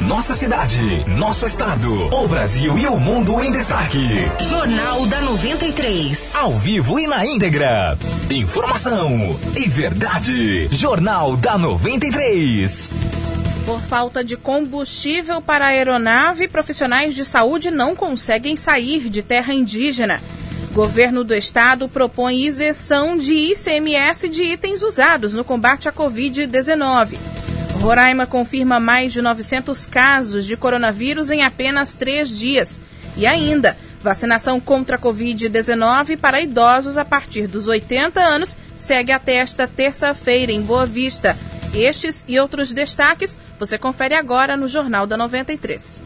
Nossa cidade, nosso estado, o Brasil e o mundo em destaque. Jornal da 93. Ao vivo e na íntegra. Informação e verdade. Jornal da 93. Por falta de combustível para a aeronave, profissionais de saúde não conseguem sair de terra indígena. Governo do Estado propõe isenção de ICMS de itens usados no combate à Covid-19. Roraima confirma mais de 900 casos de coronavírus em apenas três dias. E ainda, vacinação contra a Covid-19 para idosos a partir dos 80 anos segue até esta terça-feira em Boa Vista. Estes e outros destaques você confere agora no Jornal da 93.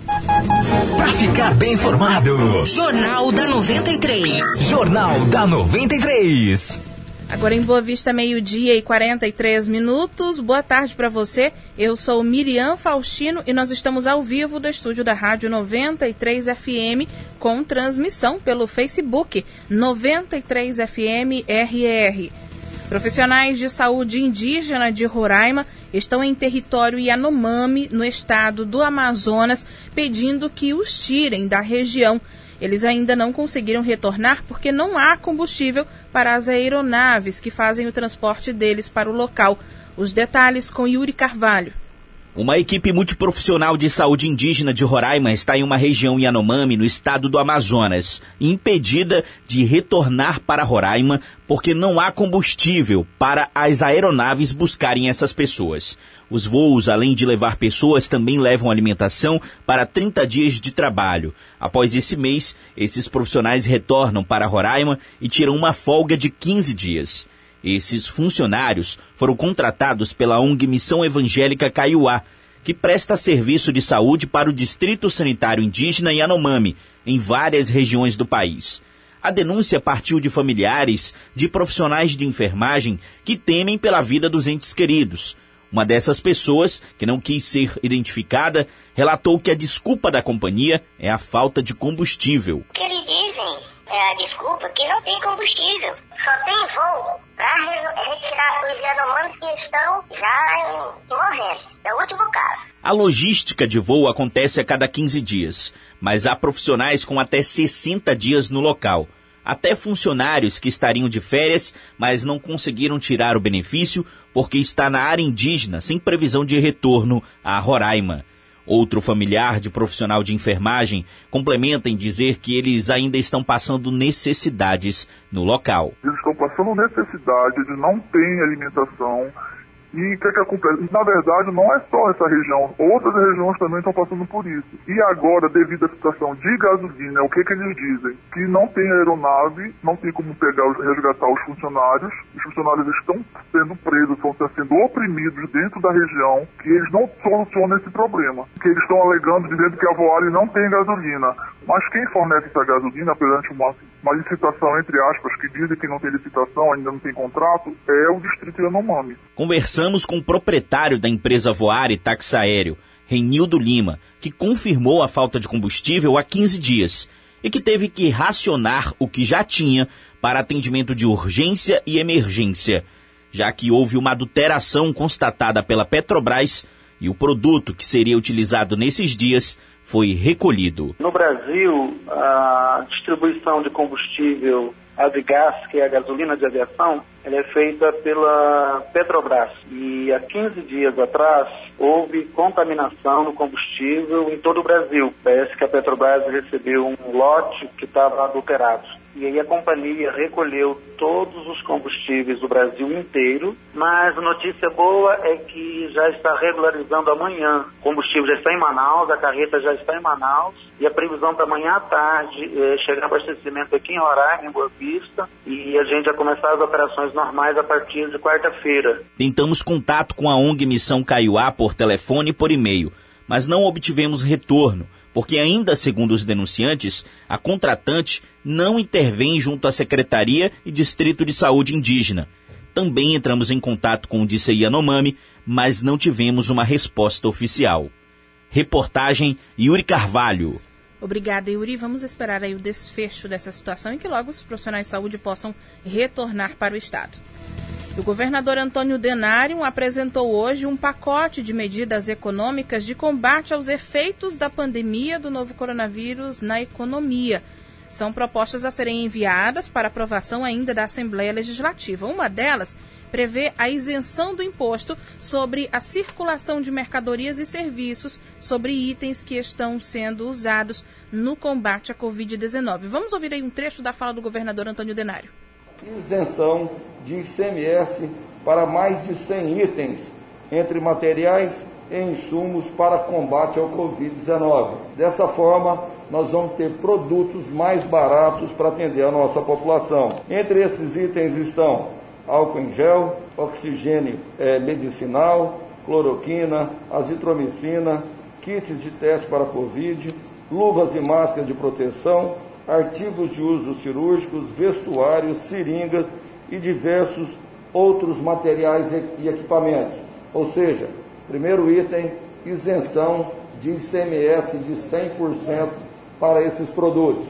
Para ficar bem informado, Jornal da 93. Jornal da 93. Agora em Boa Vista, meio-dia e 43 minutos. Boa tarde para você. Eu sou Miriam Faustino e nós estamos ao vivo do estúdio da Rádio 93 FM com transmissão pelo Facebook 93 FM RR. Profissionais de saúde indígena de Roraima estão em território Yanomami, no estado do Amazonas, pedindo que os tirem da região. Eles ainda não conseguiram retornar porque não há combustível para as aeronaves que fazem o transporte deles para o local. Os detalhes com Yuri Carvalho. Uma equipe multiprofissional de saúde indígena de Roraima está em uma região Yanomami, no estado do Amazonas, impedida de retornar para Roraima porque não há combustível para as aeronaves buscarem essas pessoas. Os voos, além de levar pessoas, também levam alimentação para 30 dias de trabalho. Após esse mês, esses profissionais retornam para Roraima e tiram uma folga de 15 dias. Esses funcionários foram contratados pela ONG Missão Evangélica Caiuá, que presta serviço de saúde para o Distrito Sanitário Indígena Yanomami, em várias regiões do país. A denúncia partiu de familiares de profissionais de enfermagem que temem pela vida dos entes queridos. Uma dessas pessoas, que não quis ser identificada, relatou que a desculpa da companhia é a falta de combustível. que eles dizem, é a desculpa, que não tem combustível. Só tem voo para retirar que estão já morrendo. É o último caso. A logística de voo acontece a cada 15 dias, mas há profissionais com até 60 dias no local. Até funcionários que estariam de férias, mas não conseguiram tirar o benefício porque está na área indígena sem previsão de retorno a Roraima. Outro familiar de profissional de enfermagem complementa em dizer que eles ainda estão passando necessidades no local. Eles estão passando necessidade, eles não têm alimentação. E o que, é que acontece? Na verdade, não é só essa região, outras regiões também estão passando por isso. E agora, devido à situação de gasolina, o que, que eles dizem? Que não tem aeronave, não tem como pegar, resgatar os funcionários, os funcionários estão sendo presos, estão sendo oprimidos dentro da região, que eles não solucionam esse problema. Que eles estão alegando, dizendo que a Voale não tem gasolina. Mas quem fornece essa gasolina perante uma, uma licitação, entre aspas, que dizem que não tem licitação, ainda não tem contrato, é o Distrito Yanomami. Conversamos com o proprietário da empresa Voare Táxi Aéreo, Renildo Lima, que confirmou a falta de combustível há 15 dias e que teve que racionar o que já tinha para atendimento de urgência e emergência, já que houve uma adulteração constatada pela Petrobras e o produto que seria utilizado nesses dias foi recolhido. No Brasil, a distribuição de combustível a de gás, que é a gasolina de aviação, ela é feita pela Petrobras. E há 15 dias atrás houve contaminação no combustível em todo o Brasil. Parece que a Petrobras recebeu um lote que estava adulterado. E aí a companhia recolheu todos os combustíveis do Brasil inteiro, mas a notícia boa é que já está regularizando amanhã. O combustível já está em Manaus, a carreta já está em Manaus, e a previsão para amanhã à tarde é chegar abastecimento aqui em Roraima, em Boa Vista, e a gente vai começar as operações normais a partir de quarta-feira. Tentamos contato com a ONG Missão Caiuá por telefone e por e-mail, mas não obtivemos retorno porque ainda segundo os denunciantes, a contratante não intervém junto à Secretaria e Distrito de Saúde Indígena. Também entramos em contato com o DCI Yanomami, mas não tivemos uma resposta oficial. Reportagem Yuri Carvalho. Obrigada, Yuri. Vamos esperar aí o desfecho dessa situação e que logo os profissionais de saúde possam retornar para o Estado. O governador Antônio Denário apresentou hoje um pacote de medidas econômicas de combate aos efeitos da pandemia do novo coronavírus na economia. São propostas a serem enviadas para aprovação ainda da Assembleia Legislativa. Uma delas prevê a isenção do imposto sobre a circulação de mercadorias e serviços sobre itens que estão sendo usados no combate à Covid-19. Vamos ouvir aí um trecho da fala do governador Antônio Denário. Isenção de ICMS para mais de 100 itens, entre materiais e insumos para combate ao Covid-19. Dessa forma, nós vamos ter produtos mais baratos para atender a nossa população. Entre esses itens estão álcool em gel, oxigênio é, medicinal, cloroquina, azitromicina, kits de teste para Covid, luvas e máscaras de proteção, artigos de uso cirúrgicos, vestuários, seringas e diversos outros materiais e equipamentos. Ou seja, primeiro item, isenção de ICMS de 100% para esses produtos.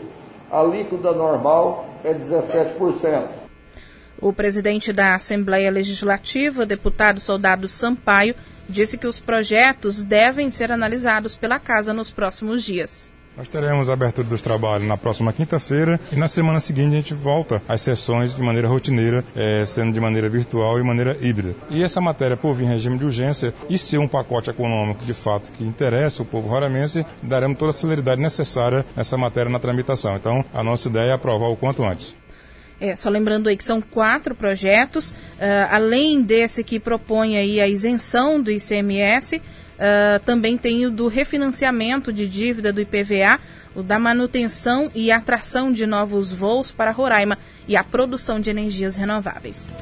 A alíquota normal é 17%. O presidente da Assembleia Legislativa, deputado Soldado Sampaio, disse que os projetos devem ser analisados pela Casa nos próximos dias. Nós teremos a abertura dos trabalhos na próxima quinta-feira e na semana seguinte a gente volta às sessões de maneira rotineira, é, sendo de maneira virtual e maneira híbrida. E essa matéria, por vir em regime de urgência e ser um pacote econômico de fato que interessa o povo roramense, daremos toda a celeridade necessária nessa matéria na tramitação. Então, a nossa ideia é aprovar o quanto antes. É, só lembrando aí que são quatro projetos, uh, além desse que propõe aí a isenção do ICMS, Uh, também tem o do refinanciamento de dívida do IPVA, o da manutenção e atração de novos voos para Roraima e a produção de energias renováveis.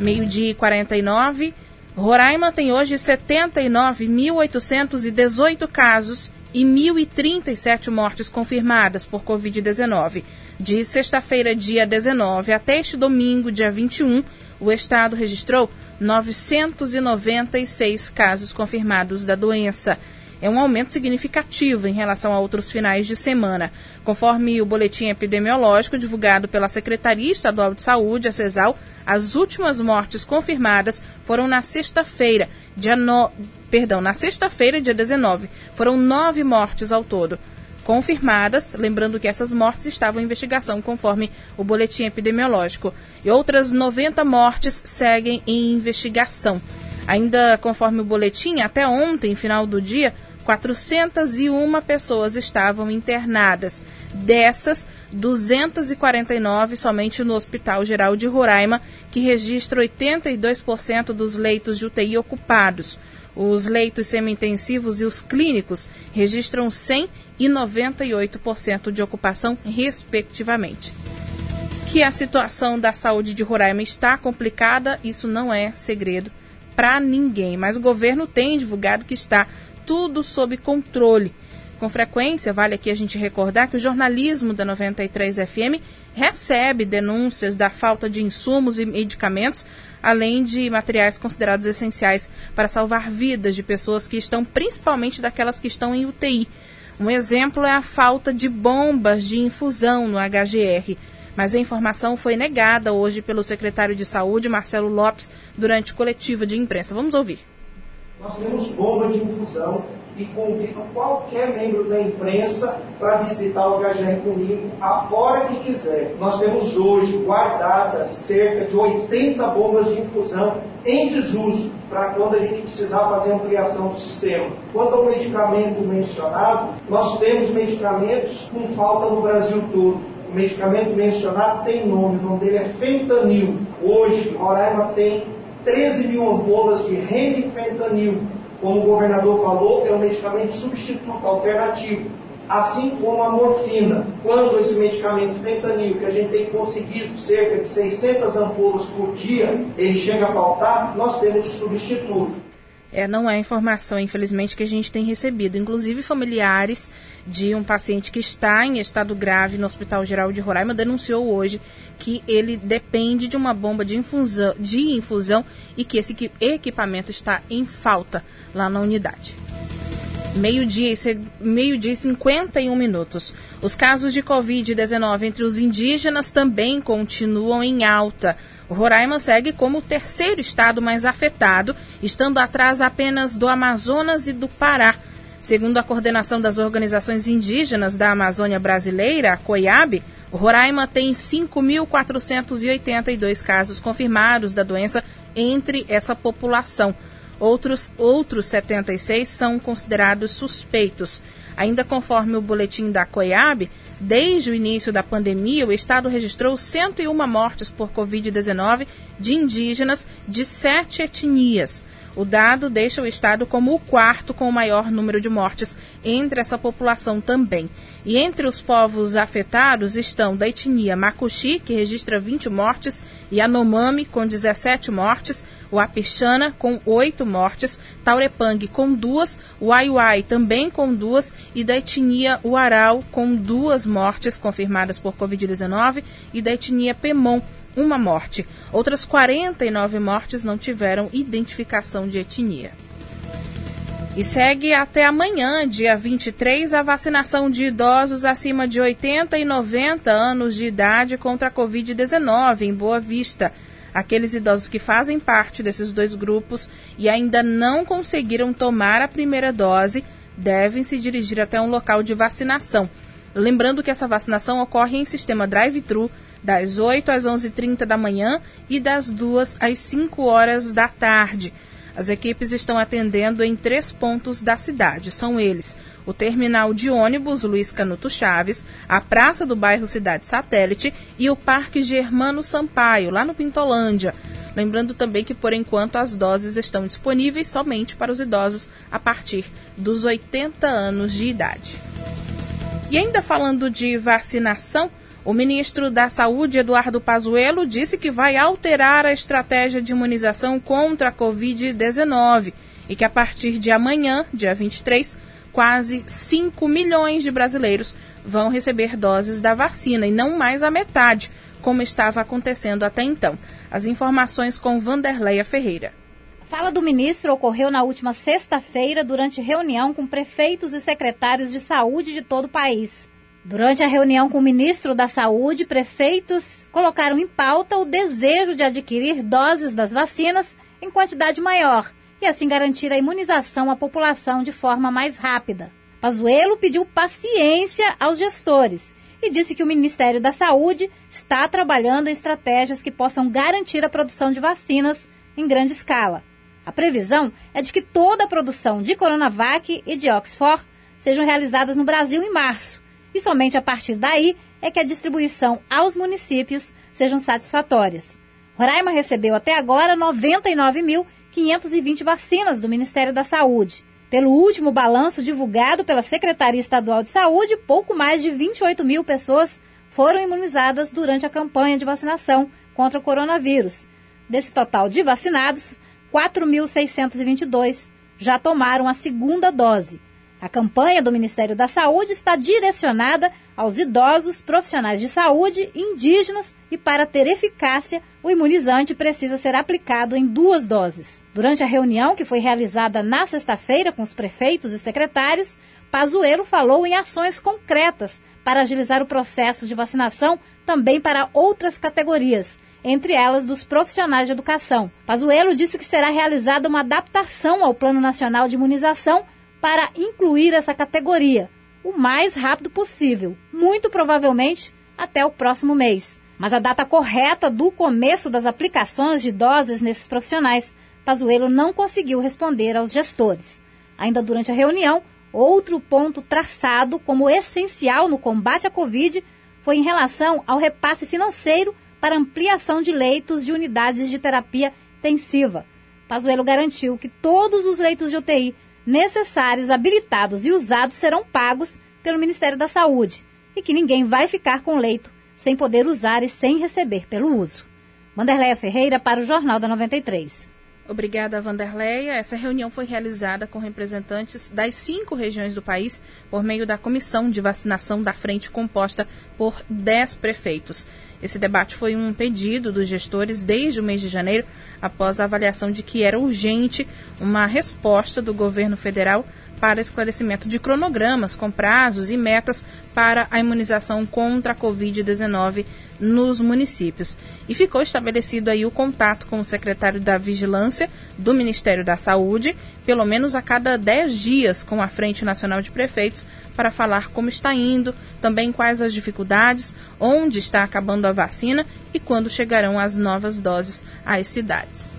Meio-dia e 49. Roraima tem hoje 79.818 casos e 1.037 mortes confirmadas por Covid-19. De sexta-feira, dia 19, até este domingo, dia 21, o estado registrou 996 casos confirmados da doença. É um aumento significativo em relação a outros finais de semana. Conforme o boletim epidemiológico divulgado pela Secretaria Estadual de Saúde, a CESAL, as últimas mortes confirmadas foram na sexta-feira, dia no... perdão, na sexta-feira, dia 19. Foram nove mortes ao todo confirmadas, lembrando que essas mortes estavam em investigação conforme o boletim epidemiológico. E outras 90 mortes seguem em investigação. Ainda conforme o boletim, até ontem, final do dia, 401 pessoas estavam internadas. Dessas, 249 somente no Hospital Geral de Roraima, que registra 82% dos leitos de UTI ocupados. Os leitos semi-intensivos e os clínicos registram 100 e 98% de ocupação, respectivamente. Que a situação da saúde de Roraima está complicada, isso não é segredo para ninguém, mas o governo tem divulgado que está tudo sob controle. Com frequência, vale aqui a gente recordar que o jornalismo da 93 FM recebe denúncias da falta de insumos e medicamentos, além de materiais considerados essenciais para salvar vidas de pessoas que estão, principalmente daquelas que estão em UTI. Um exemplo é a falta de bombas de infusão no HGR. Mas a informação foi negada hoje pelo secretário de Saúde, Marcelo Lopes, durante coletiva de imprensa. Vamos ouvir. Nós temos bombas de infusão e convido qualquer membro da imprensa para visitar o HGR comigo a hora que quiser. Nós temos hoje guardadas cerca de 80 bombas de infusão em desuso para quando a gente precisar fazer ampliação do sistema. Quanto ao medicamento mencionado, nós temos medicamentos com falta no Brasil todo. O medicamento mencionado tem nome, o nome dele é fentanil. Hoje, Roraima tem 13 mil ampolas de remifentanil como o governador falou, é um medicamento substituto, alternativo. Assim como a morfina. Quando esse medicamento fentanil, que a gente tem conseguido cerca de 600 ampolas por dia, ele chega a faltar, nós temos substituto. É, não é informação, infelizmente, que a gente tem recebido. Inclusive, familiares de um paciente que está em estado grave no Hospital Geral de Roraima denunciou hoje que ele depende de uma bomba de infusão, de infusão e que esse equipamento está em falta lá na unidade. Meio-dia meio -dia e 51 minutos. Os casos de Covid-19 entre os indígenas também continuam em alta. Roraima segue como o terceiro estado mais afetado, estando atrás apenas do Amazonas e do Pará. Segundo a coordenação das organizações indígenas da Amazônia Brasileira, a COIAB, Roraima tem 5.482 casos confirmados da doença entre essa população. Outros, outros 76 são considerados suspeitos. Ainda conforme o boletim da COIAB, desde o início da pandemia, o estado registrou 101 mortes por Covid-19 de indígenas de sete etnias. O dado deixa o estado como o quarto com o maior número de mortes entre essa população também. E entre os povos afetados estão da etnia Makuxi, que registra 20 mortes, Yanomami, com 17 mortes, o Apixana, com 8 mortes, Taurepang, com duas, o Aiuai, também com duas, e da etnia Uaral, com duas mortes confirmadas por Covid-19, e da etnia Pemon, uma morte. Outras 49 mortes não tiveram identificação de etnia. E segue até amanhã, dia 23, a vacinação de idosos acima de 80 e 90 anos de idade contra a Covid-19 em Boa Vista. Aqueles idosos que fazem parte desses dois grupos e ainda não conseguiram tomar a primeira dose devem se dirigir até um local de vacinação. Lembrando que essa vacinação ocorre em sistema drive-thru das 8 às 11h30 da manhã e das 2 às 5 horas da tarde. As equipes estão atendendo em três pontos da cidade. São eles: o terminal de ônibus Luiz Canuto Chaves, a Praça do Bairro Cidade Satélite e o Parque Germano Sampaio, lá no Pintolândia. Lembrando também que, por enquanto, as doses estão disponíveis somente para os idosos a partir dos 80 anos de idade. E ainda falando de vacinação, o ministro da Saúde, Eduardo Pazuello, disse que vai alterar a estratégia de imunização contra a Covid-19 e que a partir de amanhã, dia 23, quase 5 milhões de brasileiros vão receber doses da vacina e não mais a metade, como estava acontecendo até então. As informações com Vanderleia Ferreira. A fala do ministro ocorreu na última sexta-feira durante reunião com prefeitos e secretários de saúde de todo o país. Durante a reunião com o ministro da Saúde, prefeitos colocaram em pauta o desejo de adquirir doses das vacinas em quantidade maior e assim garantir a imunização à população de forma mais rápida. Pazuello pediu paciência aos gestores e disse que o Ministério da Saúde está trabalhando em estratégias que possam garantir a produção de vacinas em grande escala. A previsão é de que toda a produção de Coronavac e de Oxford sejam realizadas no Brasil em março e somente a partir daí é que a distribuição aos municípios sejam satisfatórias. Roraima recebeu até agora 99.520 vacinas do Ministério da Saúde. Pelo último balanço divulgado pela Secretaria Estadual de Saúde, pouco mais de 28 mil pessoas foram imunizadas durante a campanha de vacinação contra o coronavírus. Desse total de vacinados, 4.622 já tomaram a segunda dose. A campanha do Ministério da Saúde está direcionada aos idosos, profissionais de saúde, indígenas e, para ter eficácia, o imunizante precisa ser aplicado em duas doses. Durante a reunião que foi realizada na sexta-feira com os prefeitos e secretários, Pazuello falou em ações concretas para agilizar o processo de vacinação também para outras categorias, entre elas dos profissionais de educação. Pazuello disse que será realizada uma adaptação ao Plano Nacional de Imunização para incluir essa categoria o mais rápido possível, muito provavelmente até o próximo mês. Mas a data correta do começo das aplicações de doses nesses profissionais, Pazuello não conseguiu responder aos gestores. Ainda durante a reunião, outro ponto traçado como essencial no combate à Covid foi em relação ao repasse financeiro para ampliação de leitos de unidades de terapia intensiva. Pazuello garantiu que todos os leitos de UTI necessários, habilitados e usados serão pagos pelo Ministério da Saúde e que ninguém vai ficar com leito sem poder usar e sem receber pelo uso. Vanderleia Ferreira para o Jornal da 93. Obrigada, Vanderleia. Essa reunião foi realizada com representantes das cinco regiões do país por meio da comissão de vacinação da frente composta por dez prefeitos. Esse debate foi um pedido dos gestores desde o mês de janeiro, após a avaliação de que era urgente uma resposta do governo federal para esclarecimento de cronogramas com prazos e metas para a imunização contra a Covid-19 nos municípios. E ficou estabelecido aí o contato com o secretário da Vigilância do Ministério da Saúde, pelo menos a cada 10 dias, com a Frente Nacional de Prefeitos, para falar como está indo, também quais as dificuldades, onde está acabando a vacina e quando chegarão as novas doses às cidades.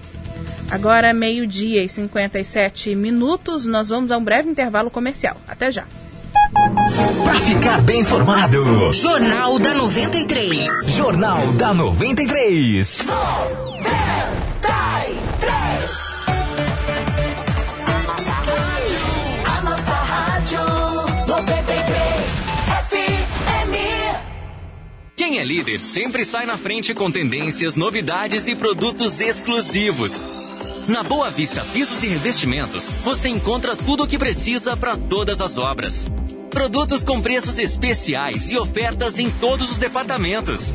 Agora, meio-dia e 57 minutos, nós vamos a um breve intervalo comercial. Até já. Para ficar bem informado, Jornal da 93. Jornal da 93. Quem é líder sempre sai na frente com tendências, novidades e produtos exclusivos. Na Boa Vista Pisos e Revestimentos, você encontra tudo o que precisa para todas as obras. Produtos com preços especiais e ofertas em todos os departamentos.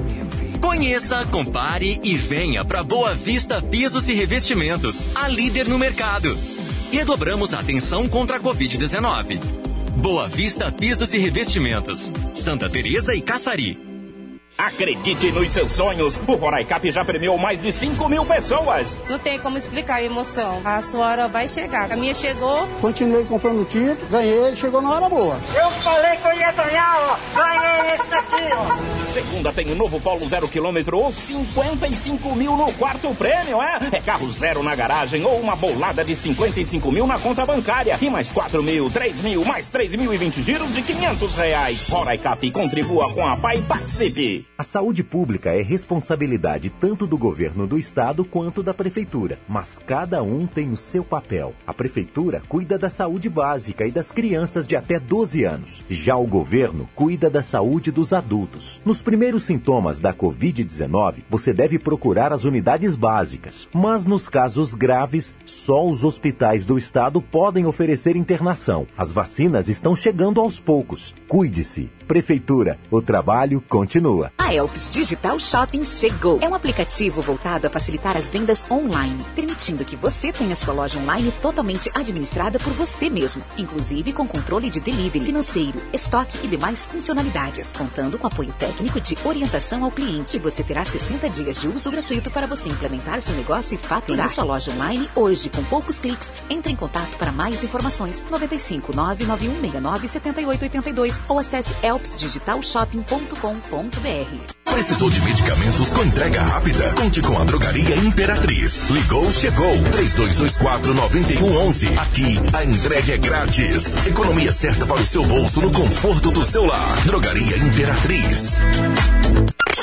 Conheça, compare e venha para Boa Vista Pisos e Revestimentos, a líder no mercado. Redobramos a atenção contra a Covid-19. Boa Vista Pisos e Revestimentos, Santa Teresa e Caçari. Acredite nos seus sonhos. O Roraicap já premiou mais de 5 mil pessoas. Não tem como explicar a emoção. A sua hora vai chegar. A minha chegou. Continuei comprando título, ganhei, chegou na hora boa. Eu falei que eu ia ganhar, ó. Ganhei esse daqui, ó. Segunda tem o novo Polo zero quilômetro ou 55 mil no quarto prêmio, é? É carro zero na garagem ou uma bolada de 55 mil na conta bancária. E mais 4 mil, 3 mil, mais 3 mil e 20 giros de 500 reais. Roraicap contribua com a PAI e participe. A saúde pública é responsabilidade tanto do governo do estado quanto da prefeitura, mas cada um tem o seu papel. A prefeitura cuida da saúde básica e das crianças de até 12 anos. Já o governo cuida da saúde dos adultos. Nos primeiros sintomas da Covid-19, você deve procurar as unidades básicas, mas nos casos graves, só os hospitais do estado podem oferecer internação. As vacinas estão chegando aos poucos. Cuide-se. Prefeitura, o trabalho continua. A Elps Digital Shopping chegou. É um aplicativo voltado a facilitar as vendas online, permitindo que você tenha sua loja online totalmente administrada por você mesmo, inclusive com controle de delivery, financeiro, estoque e demais funcionalidades, contando com apoio técnico de orientação ao cliente. Você terá 60 dias de uso gratuito para você implementar seu negócio e faturar sua loja online hoje com poucos cliques. Entre em contato para mais informações 95 99169 7882 ou acesse elpsdigitalshopping.com.br. Precisou de medicamentos com entrega rápida? Conte com a Drogaria Imperatriz. Ligou, chegou. 3224-9111. Aqui, a entrega é grátis. Economia certa para o seu bolso no conforto do seu lar. Drogaria Imperatriz.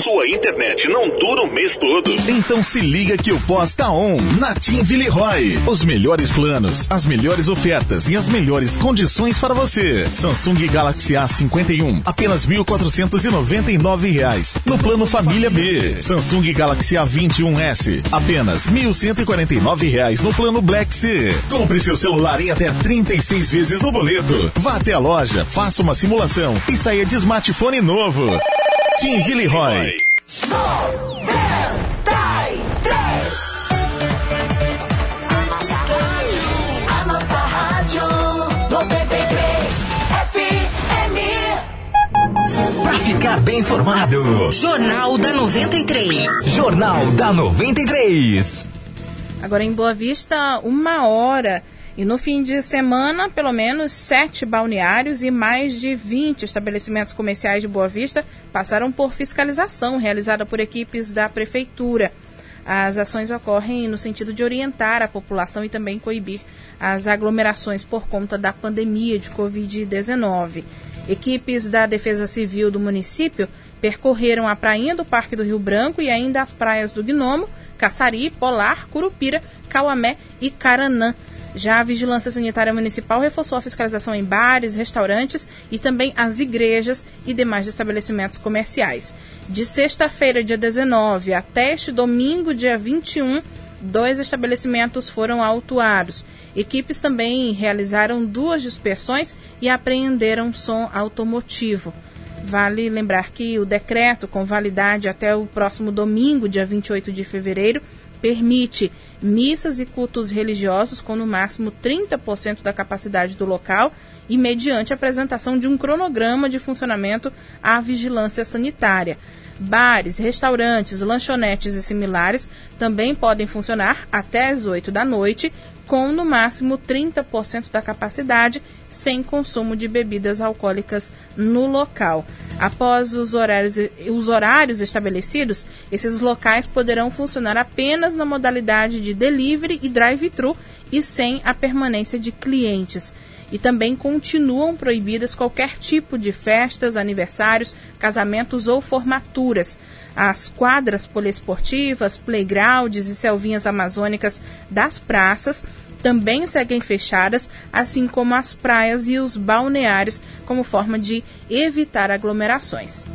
Sua internet não dura o mês todo. Então se liga que o pós tá on na Tim Villeroy. Os melhores planos, as melhores ofertas e as melhores condições para você. Samsung Galaxy A51, apenas 1.499 reais. No plano Família B. Samsung Galaxy A21S, apenas 1.149 reais no plano Black C. Compre seu celular em até 36 vezes no boleto. Vá até a loja, faça uma simulação e saia de smartphone novo. Tim nossa rádio 93 FM. Para ficar bem informado, Jornal da 93. Jornal da 93. Agora em Boa Vista, uma hora. E no fim de semana, pelo menos sete balneários e mais de 20 estabelecimentos comerciais de Boa Vista passaram por fiscalização realizada por equipes da Prefeitura. As ações ocorrem no sentido de orientar a população e também coibir as aglomerações por conta da pandemia de Covid-19. Equipes da Defesa Civil do município percorreram a prainha do Parque do Rio Branco e ainda as praias do Gnomo, Caçari, Polar, Curupira, Cauamé e Caranã. Já a Vigilância Sanitária Municipal reforçou a fiscalização em bares, restaurantes e também as igrejas e demais estabelecimentos comerciais. De sexta-feira, dia 19, até este domingo, dia 21, dois estabelecimentos foram autuados. Equipes também realizaram duas dispersões e apreenderam som automotivo. Vale lembrar que o decreto, com validade até o próximo domingo, dia 28 de fevereiro, permite missas e cultos religiosos com no máximo 30% da capacidade do local e mediante a apresentação de um cronograma de funcionamento à vigilância sanitária. Bares, restaurantes, lanchonetes e similares também podem funcionar até as 8 da noite, com no máximo 30% da capacidade, sem consumo de bebidas alcoólicas no local. Após os horários, os horários estabelecidos, esses locais poderão funcionar apenas na modalidade de delivery e drive-thru e sem a permanência de clientes e também continuam proibidas qualquer tipo de festas, aniversários, casamentos ou formaturas. As quadras poliesportivas, playgrounds e selvinhas amazônicas das praças também seguem fechadas, assim como as praias e os balneários, como forma de evitar aglomerações.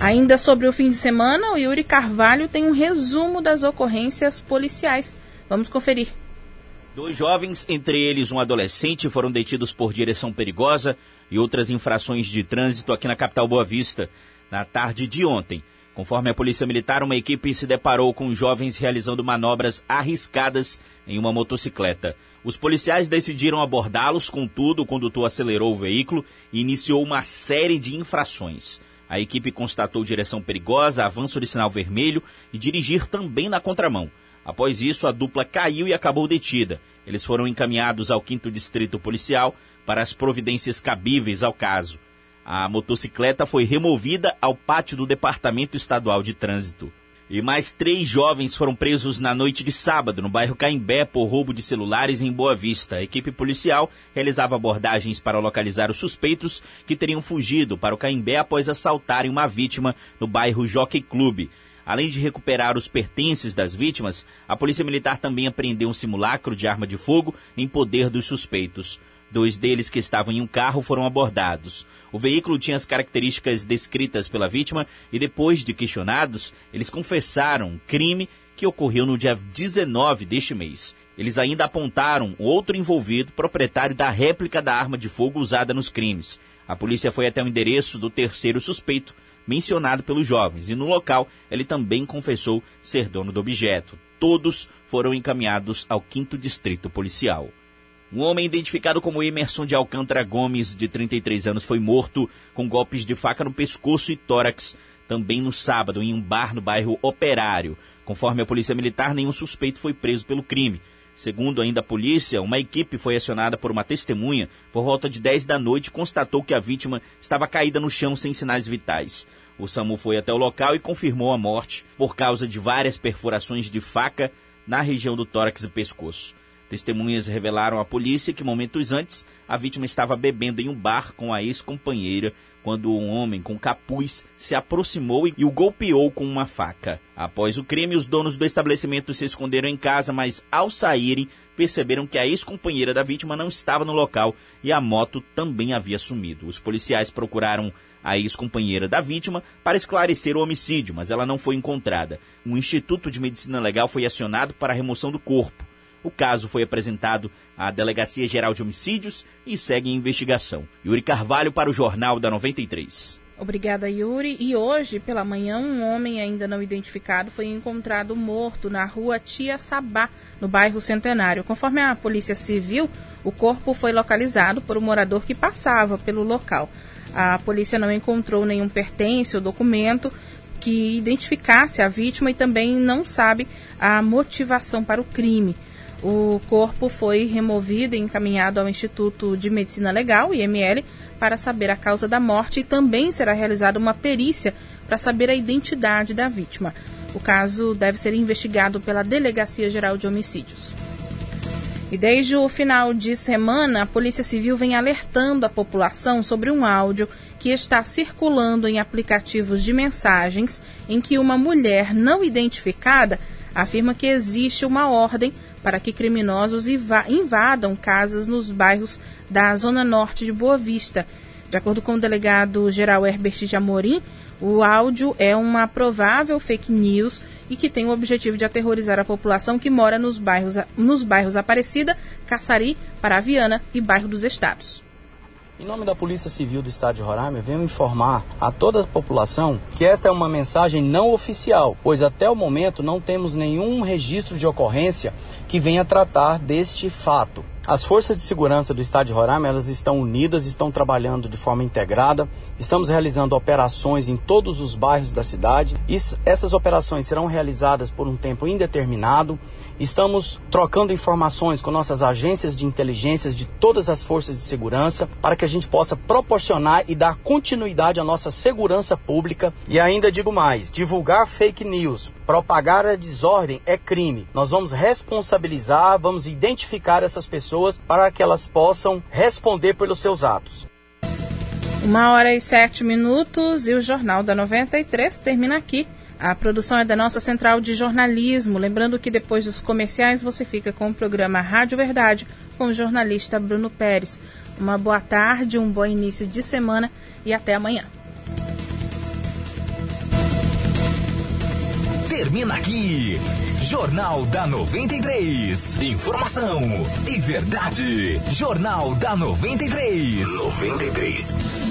Ainda sobre o fim de semana, o Yuri Carvalho tem um resumo das ocorrências policiais. Vamos conferir. Dois jovens, entre eles um adolescente, foram detidos por direção perigosa e outras infrações de trânsito aqui na capital Boa Vista, na tarde de ontem. Conforme a Polícia Militar, uma equipe se deparou com jovens realizando manobras arriscadas em uma motocicleta. Os policiais decidiram abordá-los, contudo, o condutor acelerou o veículo e iniciou uma série de infrações. A equipe constatou direção perigosa, avanço de sinal vermelho e dirigir também na contramão. Após isso, a dupla caiu e acabou detida. Eles foram encaminhados ao 5 Distrito Policial para as providências cabíveis ao caso. A motocicleta foi removida ao pátio do Departamento Estadual de Trânsito. E mais três jovens foram presos na noite de sábado, no bairro Caimbé, por roubo de celulares em Boa Vista. A equipe policial realizava abordagens para localizar os suspeitos que teriam fugido para o Caimbé após assaltarem uma vítima no bairro Jockey Clube. Além de recuperar os pertences das vítimas, a Polícia Militar também apreendeu um simulacro de arma de fogo em poder dos suspeitos. Dois deles que estavam em um carro foram abordados. O veículo tinha as características descritas pela vítima e, depois de questionados, eles confessaram um crime que ocorreu no dia 19 deste mês. Eles ainda apontaram outro envolvido, proprietário da réplica da arma de fogo usada nos crimes. A polícia foi até o endereço do terceiro suspeito, mencionado pelos jovens, e no local ele também confessou ser dono do objeto. Todos foram encaminhados ao 5 Distrito Policial. Um homem identificado como Emerson de Alcântara Gomes, de 33 anos, foi morto com golpes de faca no pescoço e tórax, também no sábado, em um bar no bairro Operário. Conforme a Polícia Militar, nenhum suspeito foi preso pelo crime. Segundo ainda a polícia, uma equipe foi acionada por uma testemunha por volta de 10 da noite constatou que a vítima estava caída no chão sem sinais vitais. O SAMU foi até o local e confirmou a morte por causa de várias perfurações de faca na região do tórax e pescoço. Testemunhas revelaram à polícia que momentos antes a vítima estava bebendo em um bar com a ex-companheira quando um homem com capuz se aproximou e o golpeou com uma faca. Após o crime, os donos do estabelecimento se esconderam em casa, mas ao saírem, perceberam que a ex-companheira da vítima não estava no local e a moto também havia sumido. Os policiais procuraram a ex-companheira da vítima para esclarecer o homicídio, mas ela não foi encontrada. O Instituto de Medicina Legal foi acionado para a remoção do corpo. O caso foi apresentado à Delegacia Geral de Homicídios e segue em investigação. Yuri Carvalho para o Jornal da 93. Obrigada, Yuri. E hoje, pela manhã, um homem ainda não identificado foi encontrado morto na rua Tia Sabá, no bairro Centenário. Conforme a Polícia Civil, o corpo foi localizado por um morador que passava pelo local. A polícia não encontrou nenhum pertence ou documento que identificasse a vítima e também não sabe a motivação para o crime. O corpo foi removido e encaminhado ao Instituto de Medicina Legal, IML, para saber a causa da morte e também será realizada uma perícia para saber a identidade da vítima. O caso deve ser investigado pela Delegacia Geral de Homicídios. E desde o final de semana, a Polícia Civil vem alertando a população sobre um áudio que está circulando em aplicativos de mensagens em que uma mulher não identificada afirma que existe uma ordem para que criminosos invadam casas nos bairros da Zona Norte de Boa Vista. De acordo com o delegado geral Herbert de Amorim, o áudio é uma provável fake news e que tem o objetivo de aterrorizar a população que mora nos bairros, nos bairros Aparecida, Caçari, Paraviana e Bairro dos Estados. Em nome da Polícia Civil do Estado de Roraima, venho informar a toda a população que esta é uma mensagem não oficial, pois até o momento não temos nenhum registro de ocorrência que venha tratar deste fato. As forças de segurança do estado de Roraima, elas estão unidas, estão trabalhando de forma integrada. Estamos realizando operações em todos os bairros da cidade. Isso, essas operações serão realizadas por um tempo indeterminado. Estamos trocando informações com nossas agências de inteligências de todas as forças de segurança para que a gente possa proporcionar e dar continuidade à nossa segurança pública. E ainda digo mais: divulgar fake news, propagar a desordem é crime. Nós vamos responsabilizar, vamos identificar essas pessoas para que elas possam responder pelos seus atos. Uma hora e sete minutos e o Jornal da 93 termina aqui. A produção é da nossa central de jornalismo. Lembrando que depois dos comerciais você fica com o programa Rádio Verdade com o jornalista Bruno Pérez. Uma boa tarde, um bom início de semana e até amanhã. Termina aqui. Jornal da 93. Informação e verdade. Jornal da 93. 93.